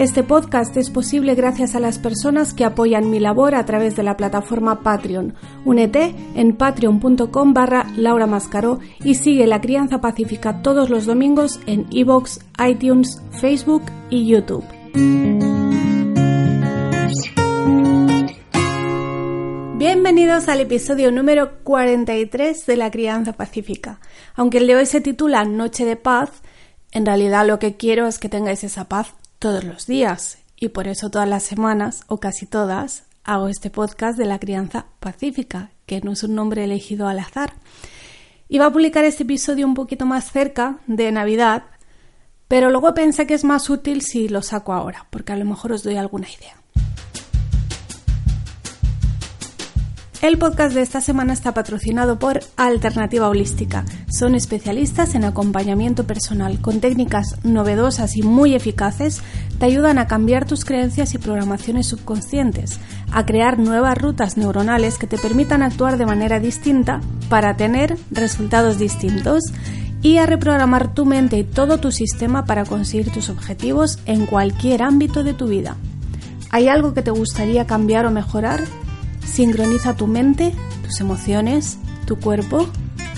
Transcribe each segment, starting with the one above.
Este podcast es posible gracias a las personas que apoyan mi labor a través de la plataforma Patreon. Únete en patreon.com barra Laura Mascaró y sigue La Crianza Pacífica todos los domingos en iVoox, iTunes, Facebook y YouTube. Bienvenidos al episodio número 43 de La Crianza Pacífica. Aunque el de hoy se titula Noche de Paz, en realidad lo que quiero es que tengáis esa paz todos los días y por eso todas las semanas o casi todas hago este podcast de la crianza pacífica, que no es un nombre elegido al azar. Iba a publicar este episodio un poquito más cerca de Navidad, pero luego pensé que es más útil si lo saco ahora, porque a lo mejor os doy alguna idea. El podcast de esta semana está patrocinado por Alternativa Holística. Son especialistas en acompañamiento personal con técnicas novedosas y muy eficaces. Te ayudan a cambiar tus creencias y programaciones subconscientes, a crear nuevas rutas neuronales que te permitan actuar de manera distinta para tener resultados distintos y a reprogramar tu mente y todo tu sistema para conseguir tus objetivos en cualquier ámbito de tu vida. ¿Hay algo que te gustaría cambiar o mejorar? Sincroniza tu mente, tus emociones, tu cuerpo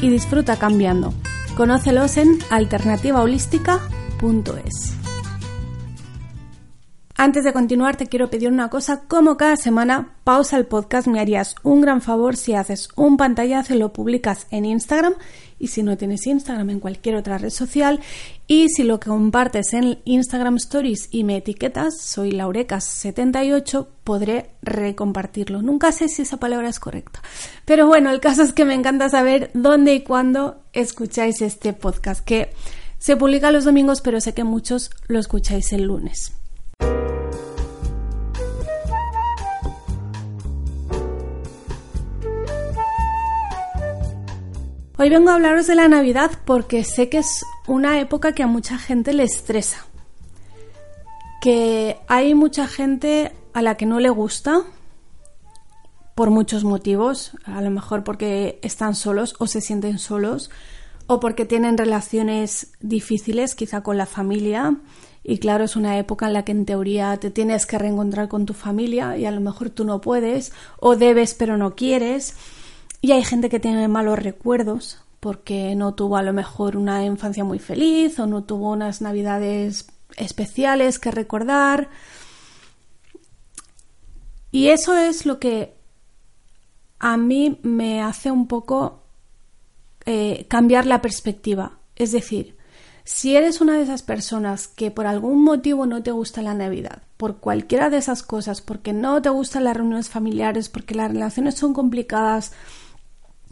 y disfruta cambiando. Conócelos en alternativaholística.es. Antes de continuar, te quiero pedir una cosa. Como cada semana, pausa el podcast. Me harías un gran favor si haces un pantallazo y lo publicas en Instagram. Y si no tienes Instagram, en cualquier otra red social. Y si lo compartes en Instagram Stories y me etiquetas, soy laurecas78, podré recompartirlo. Nunca sé si esa palabra es correcta. Pero bueno, el caso es que me encanta saber dónde y cuándo escucháis este podcast, que se publica los domingos, pero sé que muchos lo escucháis el lunes. Hoy vengo a hablaros de la Navidad porque sé que es una época que a mucha gente le estresa. Que hay mucha gente a la que no le gusta por muchos motivos, a lo mejor porque están solos o se sienten solos o porque tienen relaciones difíciles quizá con la familia y claro, es una época en la que en teoría te tienes que reencontrar con tu familia y a lo mejor tú no puedes o debes pero no quieres y hay gente que tiene malos recuerdos porque no tuvo a lo mejor una infancia muy feliz o no tuvo unas navidades especiales que recordar. Y eso es lo que a mí me hace un poco eh, cambiar la perspectiva. Es decir, si eres una de esas personas que por algún motivo no te gusta la Navidad, por cualquiera de esas cosas, porque no te gustan las reuniones familiares, porque las relaciones son complicadas,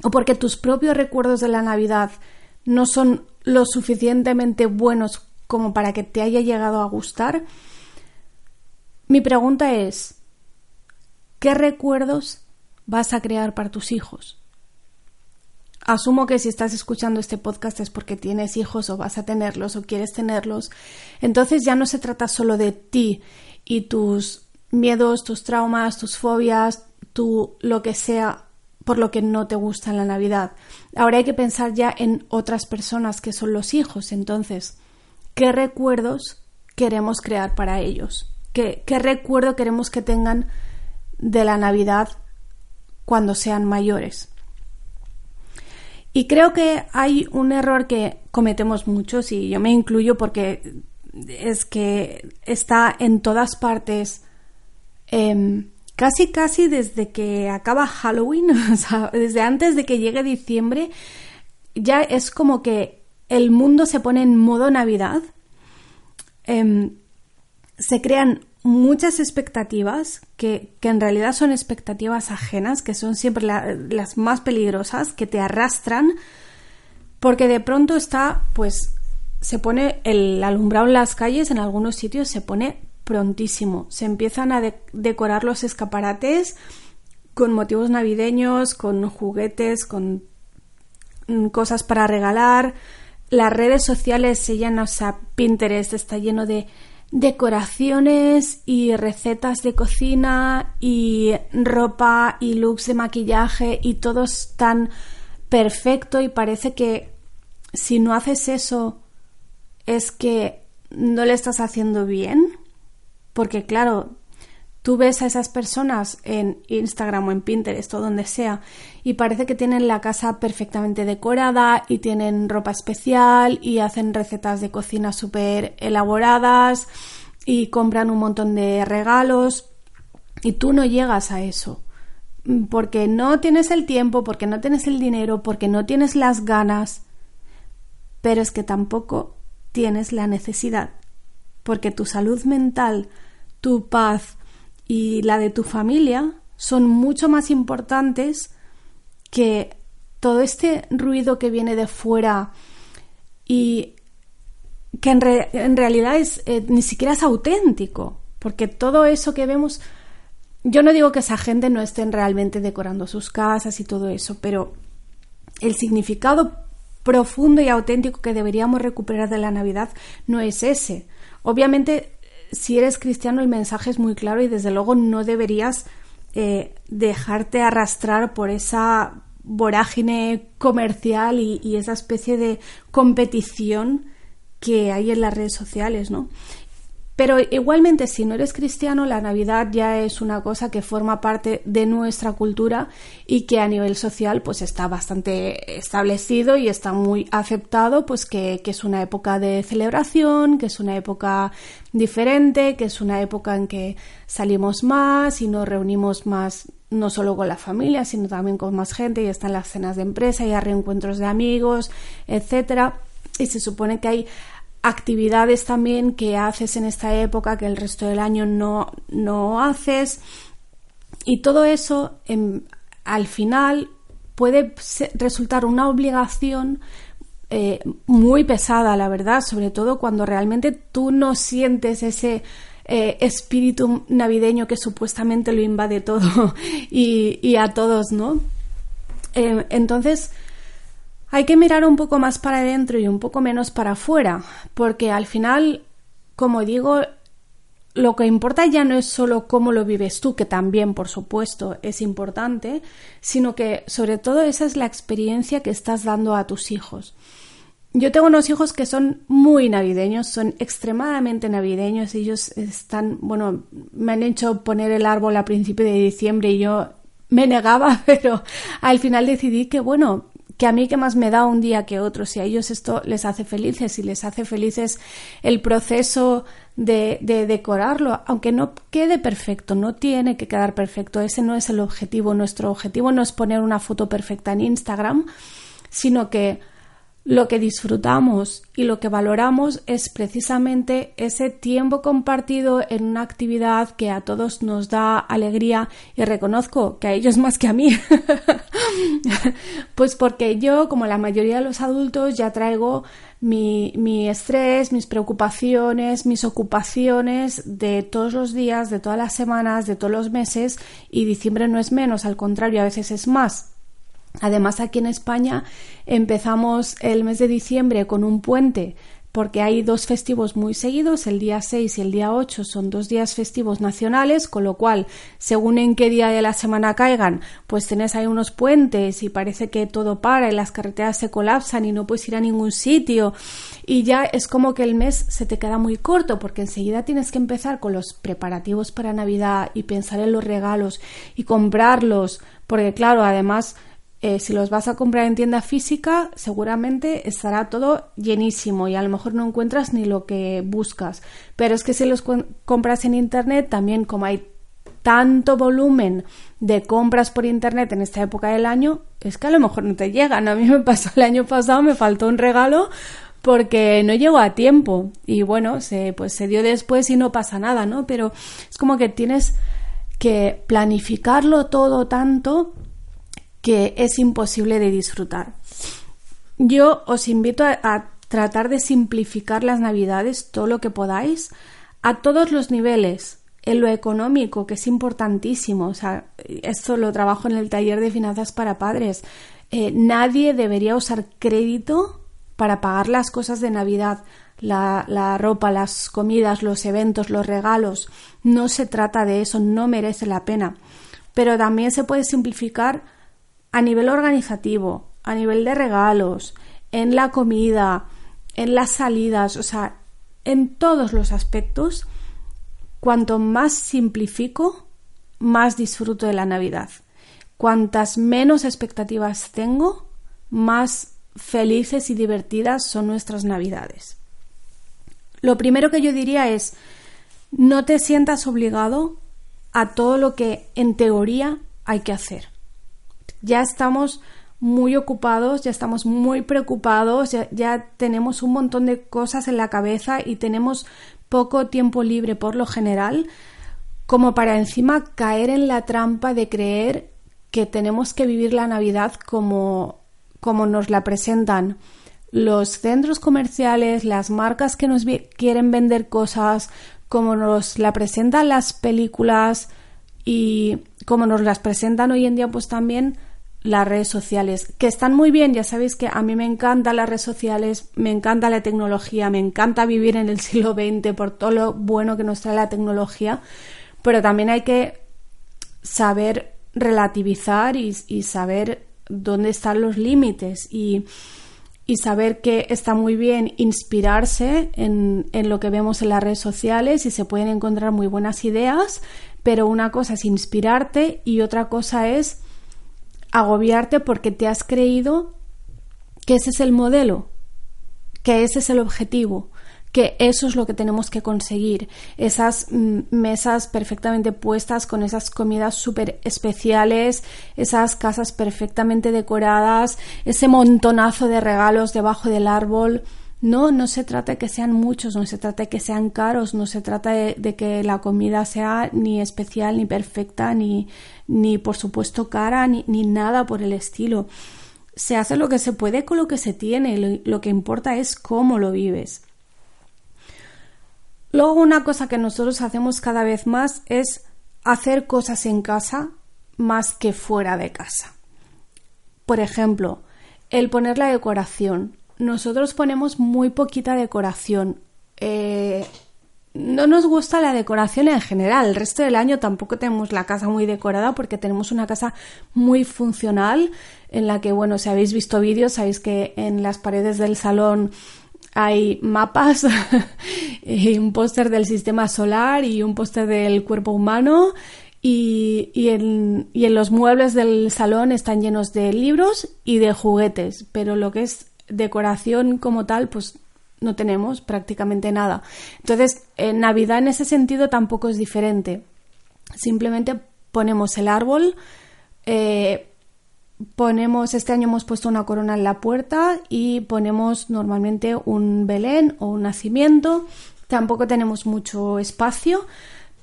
o porque tus propios recuerdos de la Navidad no son lo suficientemente buenos como para que te haya llegado a gustar, mi pregunta es, ¿qué recuerdos vas a crear para tus hijos? Asumo que si estás escuchando este podcast es porque tienes hijos o vas a tenerlos o quieres tenerlos. Entonces ya no se trata solo de ti y tus miedos, tus traumas, tus fobias, tu lo que sea por lo que no te gusta la Navidad. Ahora hay que pensar ya en otras personas que son los hijos. Entonces, ¿qué recuerdos queremos crear para ellos? ¿Qué, recuerdo queremos que tengan de la Navidad cuando sean mayores? Y creo que hay un error que cometemos muchos y yo me incluyo porque es que está en todas partes. Eh, casi casi desde que acaba Halloween, o sea, desde antes de que llegue diciembre, ya es como que el mundo se pone en modo Navidad. Em, se crean muchas expectativas que, en realidad son expectativas ajenas, que son siempre las más peligrosas, que te arrastran, porque de pronto está, pues, se pone el alumbrado en las calles, en algunos sitios se pone prontísimo. Se empiezan a decorar los escaparates con motivos navideños, con juguetes, con mm, cosas para regalar. Las redes sociales se llenan, o sea, Pinterest está lleno de decoraciones y recetas de cocina y ropa y looks de maquillaje y todo es tan perfecto y parece que si no haces eso es que no le estás haciendo bien porque claro tú ves a esas personas en Instagram o en Pinterest o donde sea y parece que tienen la casa perfectamente decorada y tienen ropa especial y hacen recetas de cocina súper elaboradas y compran un montón de regalos y tú no llegas a eso porque no tienes el tiempo, porque no tienes el dinero, porque no tienes las ganas, pero es que tampoco tienes la necesidad, porque tu salud mental, tu paz y la de tu familia son mucho más importantes que todo este ruido que viene de fuera y que en, realidad es, eh, ni siquiera es auténtico, porque todo eso que vemos, yo no digo que esa gente no estén realmente decorando sus casas y todo eso, pero el significado profundo y auténtico que deberíamos recuperar de la Navidad no es ese. Obviamente, si eres cristiano, el mensaje es muy claro y desde luego no deberías eh, dejarte arrastrar por esa vorágine comercial y, esa especie de competición que hay en las redes sociales, ¿no? Pero igualmente, si no eres cristiano, la Navidad ya es una cosa que forma parte de nuestra cultura y que a nivel social pues está bastante establecido y está muy aceptado, pues que, que es una época de celebración, que es una época diferente, que es una época en que salimos más y nos reunimos más no solo con la familia, sino también con más gente, y están las cenas de empresa, y hay reencuentros de amigos, etcétera. Y se supone que hay actividades también que haces en esta época que el resto del año no, no haces. Y todo eso al final puede resultar una obligación eh, muy pesada, la verdad, sobre todo cuando realmente tú no sientes ese eh, espíritu navideño que supuestamente lo invade todo y, a todos, ¿no? Eh, entonces, hay que mirar un poco más para adentro y un poco menos para afuera, porque al final, como digo, lo que importa ya no es solo cómo lo vives tú, que también, por supuesto, es importante, sino que sobre todo esa es la experiencia que estás dando a tus hijos. Yo tengo unos hijos que son muy navideños, son extremadamente navideños. Ellos están, bueno, me han hecho poner el árbol a principio de diciembre y yo me negaba, pero al final decidí que, bueno, que a mí que más me da un día que otro, si a ellos esto les hace felices y les hace felices el proceso de, de, decorarlo, aunque no quede perfecto, no tiene que quedar perfecto, ese no es el objetivo, nuestro objetivo no es poner una foto perfecta en Instagram, sino que lo que disfrutamos y lo que valoramos es precisamente ese tiempo compartido en una actividad que a todos nos da alegría y reconozco que a ellos más que a mí. pues porque yo, como la mayoría de los adultos, ya traigo mi, mi, estrés, mis preocupaciones, mis ocupaciones de todos los días, de todas las semanas, de todos los meses y diciembre no es menos, al contrario, a veces es más. Además, aquí en España empezamos el mes de diciembre con un puente porque hay dos festivos muy seguidos, el día 6 y el día 8 son dos días festivos nacionales, con lo cual, según en qué día de la semana caigan, pues tenés ahí unos puentes y parece que todo para y las carreteras se colapsan y no puedes ir a ningún sitio. Y ya es como que el mes se te queda muy corto porque enseguida tienes que empezar con los preparativos para Navidad y pensar en los regalos y comprarlos, porque claro, además eh, si los vas a comprar en tienda física, seguramente estará todo llenísimo y a lo mejor no encuentras ni lo que buscas. Pero es que si los compras en Internet, también como hay tanto volumen de compras por Internet en esta época del año, es que a lo mejor no te llegan. A mí me pasó el año pasado, me faltó un regalo porque no llegó a tiempo y bueno, se, pues se dio después y no pasa nada, ¿no? Pero es como que tienes que planificarlo todo tanto que es imposible de disfrutar. Yo os invito a, tratar de simplificar las navidades todo lo que podáis a todos los niveles, en lo económico, que es importantísimo. O sea, esto lo trabajo en el taller de finanzas para padres. Eh, nadie debería usar crédito para pagar las cosas de Navidad, la, la, ropa, las comidas, los eventos, los regalos. No se trata de eso, no merece la pena. Pero también se puede simplificar a nivel organizativo, a nivel de regalos, en la comida, en las salidas, o sea, en todos los aspectos. Cuanto más simplifico, más disfruto de la Navidad. Cuantas menos expectativas tengo, más felices y divertidas son nuestras Navidades. Lo primero que yo diría es, no te sientas obligado a todo lo que en teoría hay que hacer. Ya estamos muy ocupados, ya estamos muy preocupados, ya, ya, tenemos un montón de cosas en la cabeza y tenemos poco tiempo libre por lo general, como para encima caer en la trampa de creer que tenemos que vivir la Navidad como, como nos la presentan los centros comerciales, las marcas que nos quieren vender cosas, como nos la presentan las películas y como nos las presentan hoy en día, pues también las redes sociales, que están muy bien, ya sabéis que a mí me encantan las redes sociales, me encanta la tecnología, me encanta vivir en el siglo XX por todo lo bueno que nos trae la tecnología, pero también hay que saber relativizar y, saber dónde están los límites y, saber que está muy bien inspirarse en, en, lo que vemos en las redes sociales y se pueden encontrar muy buenas ideas, pero una cosa es inspirarte y otra cosa es agobiarte porque te has creído que ese es el modelo, que ese es el objetivo que eso es lo que tenemos que conseguir. Esas mm, mesas perfectamente puestas con esas comidas súper especiales, esas casas perfectamente decoradas, ese montonazo de regalos debajo del árbol. No, no se trata de que sean muchos, no se trata de que sean caros, no se trata de, que la comida sea ni especial, ni perfecta, ni, ni por supuesto cara, ni, ni nada por el estilo. Se hace lo que se puede con lo que se tiene, lo que importa es cómo lo vives. Luego una cosa que nosotros hacemos cada vez más es hacer cosas en casa más que fuera de casa. Por ejemplo, el poner la decoración. Nosotros ponemos muy poquita decoración. Eh, no nos gusta la decoración en general. El resto del año tampoco tenemos la casa muy decorada porque tenemos una casa muy funcional en la que, bueno, si habéis visto vídeos, sabéis que en las paredes del salón hay mapas y un póster del sistema solar y un póster del cuerpo humano y, y, en, y, en, los muebles del salón están llenos de libros y de juguetes, pero lo que es decoración como tal, pues no tenemos prácticamente nada. Entonces, en Navidad en ese sentido tampoco es diferente. Simplemente ponemos el árbol, eh, ponemos, este año hemos puesto una corona en la puerta y ponemos normalmente un Belén o un nacimiento. Tampoco tenemos mucho espacio,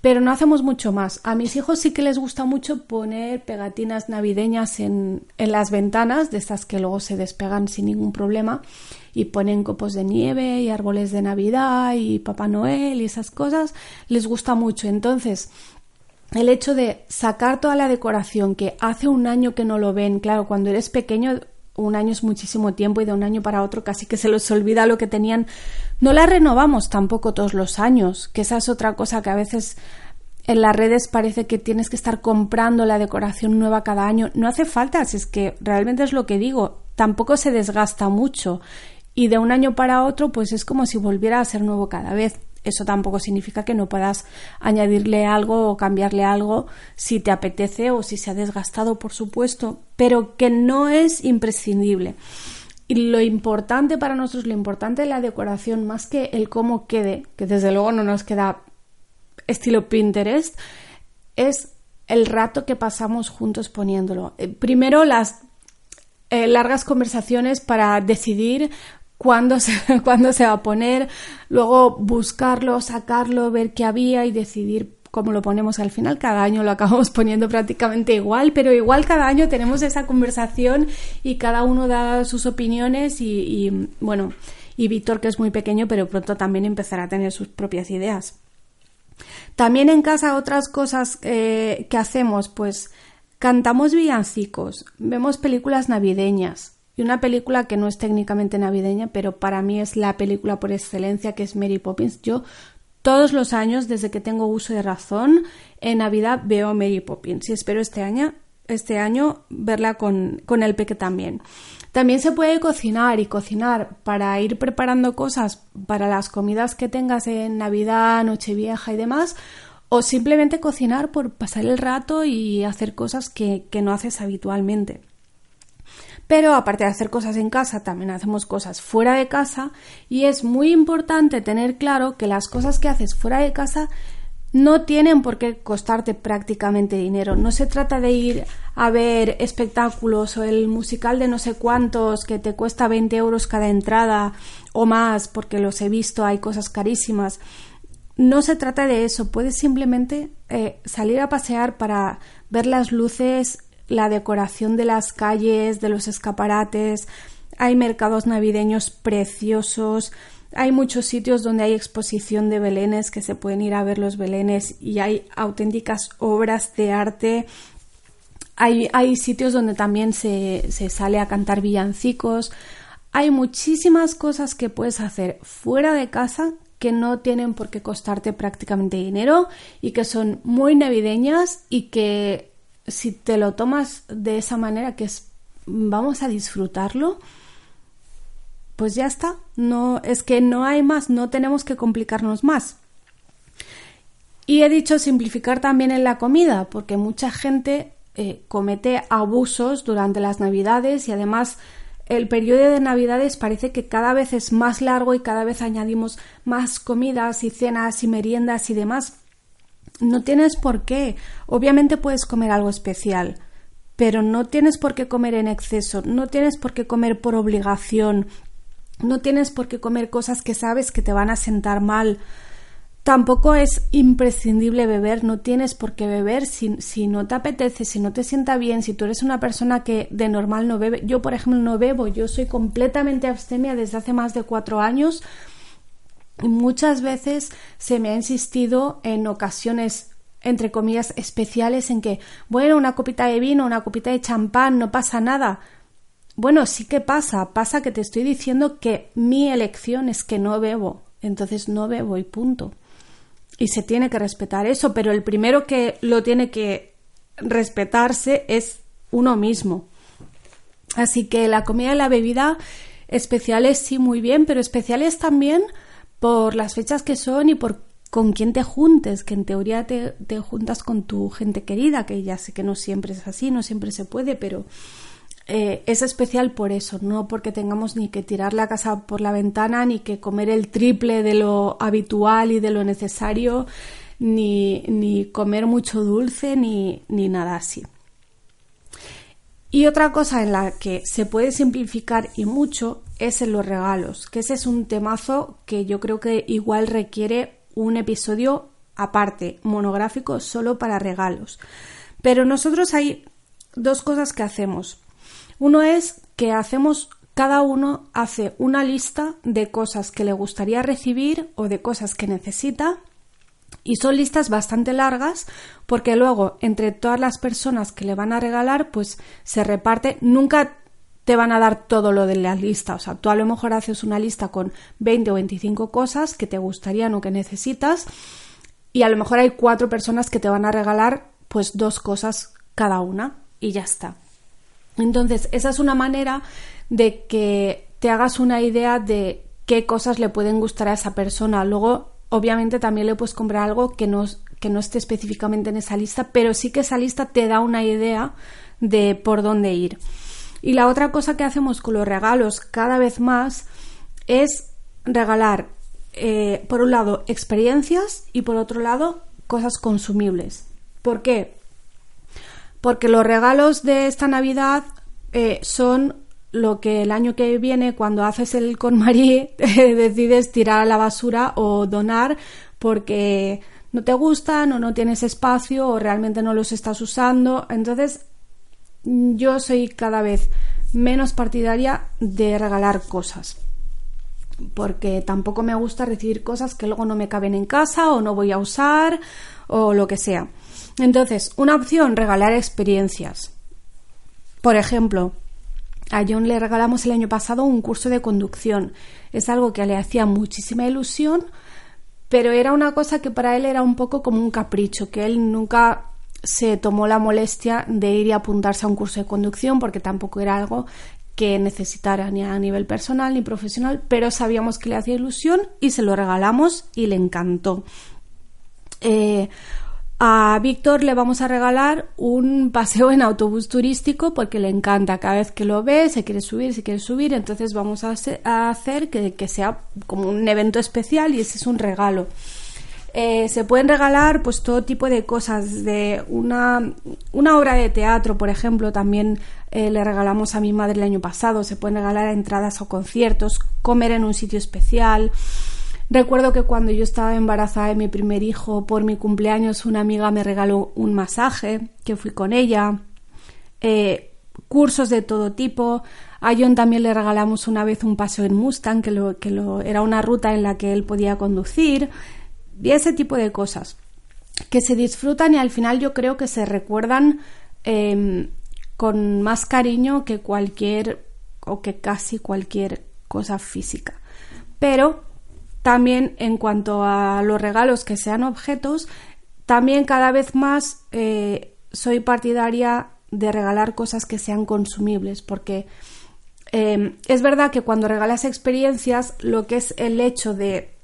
pero no hacemos mucho más. A mis hijos sí que les gusta mucho poner pegatinas navideñas en, en las ventanas, de estas que luego se despegan sin ningún problema, y ponen copos de nieve y árboles de Navidad y Papá Noel y esas cosas. Les gusta mucho. Entonces, el hecho de sacar toda la decoración que hace un año que no lo ven, claro, cuando eres pequeño un año es muchísimo tiempo y de un año para otro casi que se les olvida lo que tenían. No la renovamos tampoco todos los años, que esa es otra cosa que a veces en las redes parece que tienes que estar comprando la decoración nueva cada año. No hace falta, si es que realmente es lo que digo, tampoco se desgasta mucho y de un año para otro pues es como si volviera a ser nuevo cada vez. Eso tampoco significa que no puedas añadirle algo o cambiarle algo si te apetece o si se ha desgastado, por supuesto, pero que no es imprescindible. Y lo importante para nosotros, lo importante de la decoración, más que el cómo quede, que desde luego no nos queda estilo Pinterest, es el rato que pasamos juntos poniéndolo. Eh, primero las eh, largas conversaciones para decidir cuándo se, se va a poner, luego buscarlo, sacarlo, ver qué había y decidir cómo lo ponemos al final. Cada año lo acabamos poniendo prácticamente igual, pero igual cada año tenemos esa conversación y cada uno da sus opiniones y, y bueno, y Víctor que es muy pequeño, pero pronto también empezará a tener sus propias ideas. También en casa otras cosas eh, que hacemos, pues cantamos villancicos, vemos películas navideñas. Y una película que no es técnicamente navideña, pero para mí es la película por excelencia, que es Mary Poppins. Yo todos los años, desde que tengo uso de razón, en Navidad veo Mary Poppins y espero este año, este año verla con, con el peque también. También se puede cocinar y cocinar para ir preparando cosas para las comidas que tengas en Navidad, Nochevieja y demás, o simplemente cocinar por pasar el rato y hacer cosas que, que no haces habitualmente. Pero aparte de hacer cosas en casa, también hacemos cosas fuera de casa y es muy importante tener claro que las cosas que haces fuera de casa no tienen por qué costarte prácticamente dinero. No se trata de ir a ver espectáculos o el musical de no sé cuántos que te cuesta 20 euros cada entrada o más, porque los he visto, hay cosas carísimas. No se trata de eso, puedes simplemente eh, salir a pasear para ver las luces, la decoración de las calles, de los escaparates, hay mercados navideños preciosos, hay muchos sitios donde hay exposición de belenes que se pueden ir a ver los belenes y hay auténticas obras de arte. Hay, hay sitios donde también se, se sale a cantar villancicos. Hay muchísimas cosas que puedes hacer fuera de casa que no tienen por qué costarte prácticamente dinero y que son muy navideñas y que si te lo tomas de esa manera que es vamos a disfrutarlo, pues ya está. No, es que no hay más, no tenemos que complicarnos más. Y he dicho simplificar también en la comida, porque mucha gente eh, comete abusos durante las navidades y además el periodo de navidades parece que cada vez es más largo y cada vez añadimos más comidas y cenas y meriendas y demás. No tienes por qué. Obviamente puedes comer algo especial, pero no tienes por qué comer en exceso, no tienes por qué comer por obligación, no tienes por qué comer cosas que sabes que te van a sentar mal. Tampoco es imprescindible beber, no tienes por qué beber si, si, no te apetece, si no te sienta bien, si tú eres una persona que de normal no bebe. Yo, por ejemplo, no bebo, yo soy completamente abstemia desde hace más de cuatro años muchas veces se me ha insistido en ocasiones entre comillas especiales en que, bueno, una copita de vino, una copita de champán, no pasa nada. Bueno, sí que pasa, pasa que te estoy diciendo que mi elección es que no bebo, entonces no bebo y punto. Y se tiene que respetar eso, pero el primero que lo tiene que respetarse es uno mismo. Así que la comida y la bebida especiales sí muy bien, pero especiales también por las fechas que son y por con quién te juntes, que en teoría te, te juntas con tu gente querida, que ya sé que no siempre es así, no siempre se puede, pero eh, es especial por eso, no porque tengamos ni que tirar la casa por la ventana, ni que comer el triple de lo habitual y de lo necesario, ni, ni comer mucho dulce, ni, ni nada así. Y otra cosa en la que se puede simplificar y mucho es en los regalos, que ese es un temazo que yo creo que igual requiere un episodio aparte, monográfico, solo para regalos. Pero nosotros hay dos cosas que hacemos. Uno es que hacemos, cada uno hace una lista de cosas que le gustaría recibir o de cosas que necesita y son listas bastante largas porque luego entre todas las personas que le van a regalar pues se reparte, nunca te van a dar todo lo de la lista, o sea, tú a lo mejor haces una lista con 20 o 25 cosas que te gustarían o que necesitas y a lo mejor hay cuatro personas que te van a regalar pues dos cosas cada una y ya está. Entonces, esa es una manera de que te hagas una idea de qué cosas le pueden gustar a esa persona. Luego, obviamente, también le puedes comprar algo que no, que no esté específicamente en esa lista, pero sí que esa lista te da una idea de por dónde ir. Y la otra cosa que hacemos con los regalos cada vez más es regalar, eh, por un lado, experiencias y por otro lado, cosas consumibles. ¿Por qué? porque los regalos de esta Navidad eh, son lo que el año que viene, cuando haces el con Marie, decides tirar a la basura o donar porque no te gustan o no tienes espacio o realmente no los estás usando. Entonces, yo soy cada vez menos partidaria de regalar cosas. porque tampoco me gusta recibir cosas que luego no me caben en casa o no voy a usar o lo que sea. Entonces, una opción, regalar experiencias. Por ejemplo, a John le regalamos el año pasado un curso de conducción. Es algo que le hacía muchísima ilusión, pero era una cosa que para él era un poco como un capricho, que él nunca se tomó la molestia de ir y apuntarse a un curso de conducción porque tampoco era algo que necesitara ni a nivel personal ni profesional, pero sabíamos que le hacía ilusión y se lo regalamos y le encantó. Eh, a Víctor le vamos a regalar un paseo en autobús turístico porque le encanta. Cada vez que lo ve, se quiere subir, se quiere subir. Entonces vamos a, hacer que, sea como un evento especial y ese es un regalo. Eh, se pueden regalar pues todo tipo de cosas. De una, una obra de teatro, por ejemplo, también eh, le regalamos a mi madre el año pasado. Se pueden regalar entradas o conciertos, comer en un sitio especial. Recuerdo que cuando yo estaba embarazada de mi primer hijo, por mi cumpleaños, una amiga me regaló un masaje, que fui con ella, eh, cursos de todo tipo. A John también le regalamos una vez un paseo en Mustang, que, lo, que lo, era una ruta en la que él podía conducir, y ese tipo de cosas que se disfrutan y al final yo creo que se recuerdan em, con más cariño que cualquier o que casi cualquier cosa física. Pero también en cuanto a los regalos que sean objetos, también cada vez más eh, soy partidaria de regalar cosas que sean consumibles, porque eh, es verdad que cuando regalas experiencias, lo que es el hecho de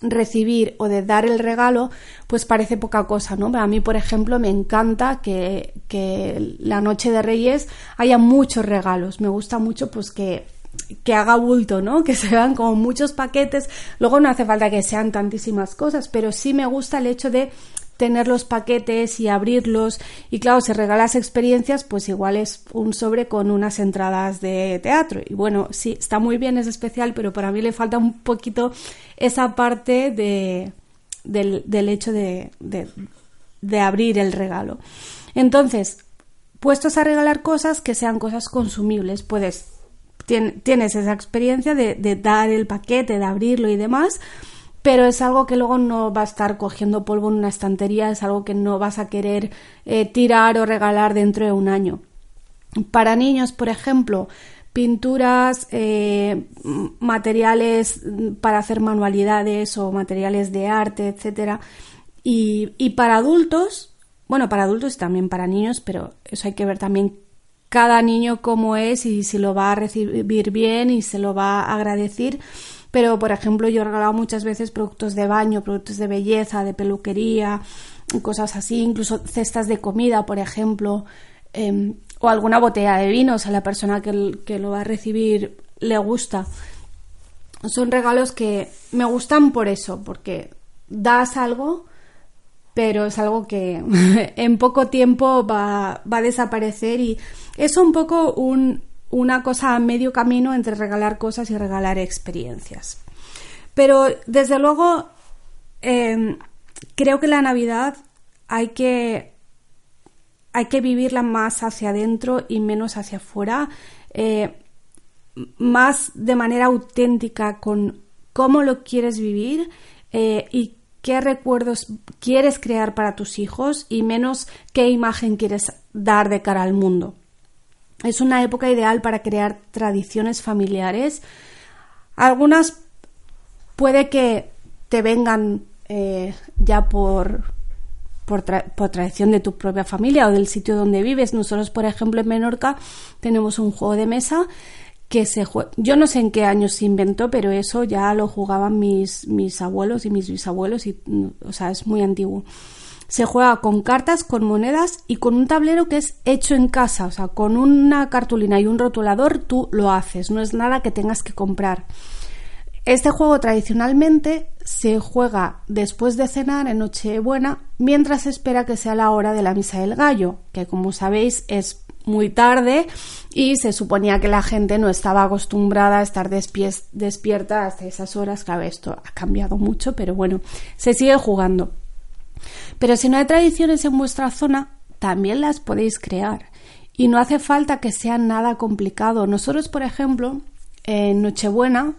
recibir o de dar el regalo, pues parece poca cosa, ¿no? A mí, por ejemplo, me encanta que, que la noche de Reyes haya muchos regalos. Me gusta mucho, pues, que que haga bulto, ¿no? Que se vean como muchos paquetes. Luego no hace falta que sean tantísimas cosas, pero sí me gusta el hecho de tener los paquetes y abrirlos. Y claro, si regalas experiencias, pues igual es un sobre con unas entradas de teatro. Y bueno, sí, está muy bien, es especial, pero para mí le falta un poquito esa parte de, del, del hecho de, de, de abrir el regalo. Entonces, puestos a regalar cosas que sean cosas consumibles, puedes tienes esa experiencia de, dar el paquete, de abrirlo y demás, pero es algo que luego no va a estar cogiendo polvo en una estantería, es algo que no vas a querer eh, tirar o regalar dentro de un año. Para niños, por ejemplo, pinturas, eh, materiales para hacer manualidades o materiales de arte, etcétera. Y, y, para adultos, bueno, para adultos también para niños, pero eso hay que ver también cada niño cómo es y si lo va a recibir bien y se lo va a agradecer. Pero, por ejemplo, yo he regalado muchas veces productos de baño, productos de belleza, de peluquería, cosas así, incluso cestas de comida, por ejemplo, em, o alguna botella de vinos a la persona que, que lo va a recibir le gusta. Son regalos que me gustan por eso, porque das algo pero es algo que en poco tiempo va, va, a desaparecer y es un poco un, una cosa a medio camino entre regalar cosas y regalar experiencias. Pero desde luego em, creo que la Navidad hay que, hay que vivirla más hacia adentro y menos hacia afuera, eh, más de manera auténtica con cómo lo quieres vivir eh, y qué recuerdos quieres crear para tus hijos y menos qué imagen quieres dar de cara al mundo. Es una época ideal para crear tradiciones familiares. Algunas puede que te vengan eh, ya por, por, tradición de tu propia familia o del sitio donde vives. Nosotros, por ejemplo, en Menorca tenemos un juego de mesa que se juega. Yo no sé en qué año se inventó, pero eso ya lo jugaban mis, mis abuelos y mis bisabuelos, y, o sea, es muy antiguo. Se juega con cartas, con monedas y con un tablero que es hecho en casa, o sea, con una cartulina y un rotulador tú lo haces, no es nada que tengas que comprar. Este juego tradicionalmente se juega después de cenar en Nochebuena mientras se espera que sea la hora de la misa del gallo, que como sabéis es muy tarde y se suponía que la gente no estaba acostumbrada a estar despierta hasta esas horas. Claro, esto ha cambiado mucho, pero bueno, se sigue jugando. Pero si no hay tradiciones en vuestra zona, también las podéis crear. Y no hace falta que sea nada complicado. Nosotros, por ejemplo, en Nochebuena,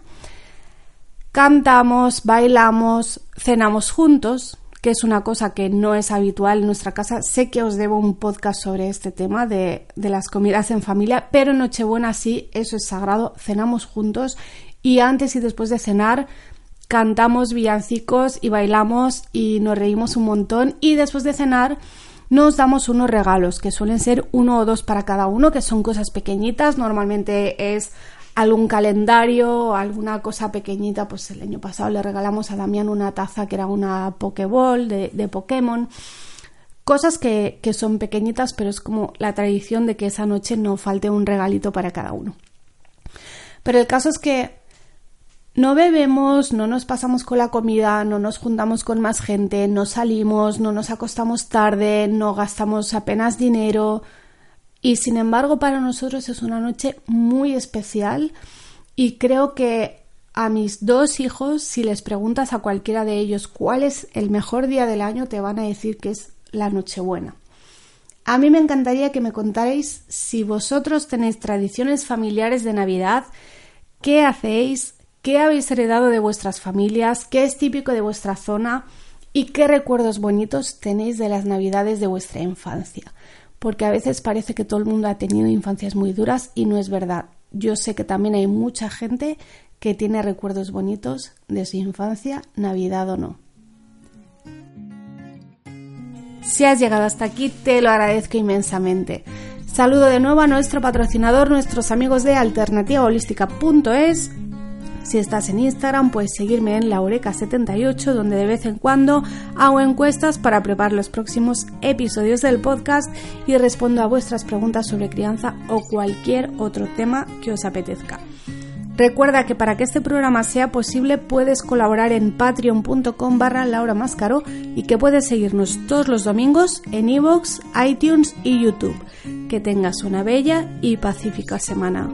cantamos, bailamos, cenamos juntos, que es una cosa que no es habitual en nuestra casa. Sé que os debo un podcast sobre este tema de, las comidas en familia, pero en Nochebuena sí, eso es sagrado, cenamos juntos y antes y después de cenar cantamos villancicos y bailamos y nos reímos un montón y después de cenar nos damos unos regalos que suelen ser uno o dos para cada uno, que son cosas pequeñitas, normalmente es algún calendario, alguna cosa pequeñita, pues el año pasado le regalamos a Damián una taza que era una Pokéball de, de Pokémon. Cosas que, que son pequeñitas, pero es como la tradición de que esa noche no falte un regalito para cada uno. Pero el caso es que no bebemos, no nos pasamos con la comida, no nos juntamos con más gente, no salimos, no nos acostamos tarde, no gastamos apenas dinero. Y sin embargo, para nosotros es una noche muy especial y creo que a mis dos hijos, si les preguntas a cualquiera de ellos cuál es el mejor día del año, te van a decir que es la Nochebuena. A mí me encantaría que me contarais si vosotros tenéis tradiciones familiares de Navidad, qué hacéis, qué habéis heredado de vuestras familias, qué es típico de vuestra zona y qué recuerdos bonitos tenéis de las navidades de vuestra infancia. Porque a veces parece que todo el mundo ha tenido infancias muy duras y no es verdad. Yo sé que también hay mucha gente que tiene recuerdos bonitos de su infancia, Navidad o no. Si has llegado hasta aquí, te lo agradezco inmensamente. Saludo de nuevo a nuestro patrocinador, nuestros amigos de alternativaholística.es si estás en Instagram, puedes seguirme en laureca78, donde de vez en cuando hago encuestas para preparar los próximos episodios del podcast y respondo a vuestras preguntas sobre crianza o cualquier otro tema que os apetezca. Recuerda que para que este programa sea posible puedes colaborar en patreon.com barra Laura y que puedes seguirnos todos los domingos en iVoox, iTunes y YouTube. Que tengas una bella y pacífica semana.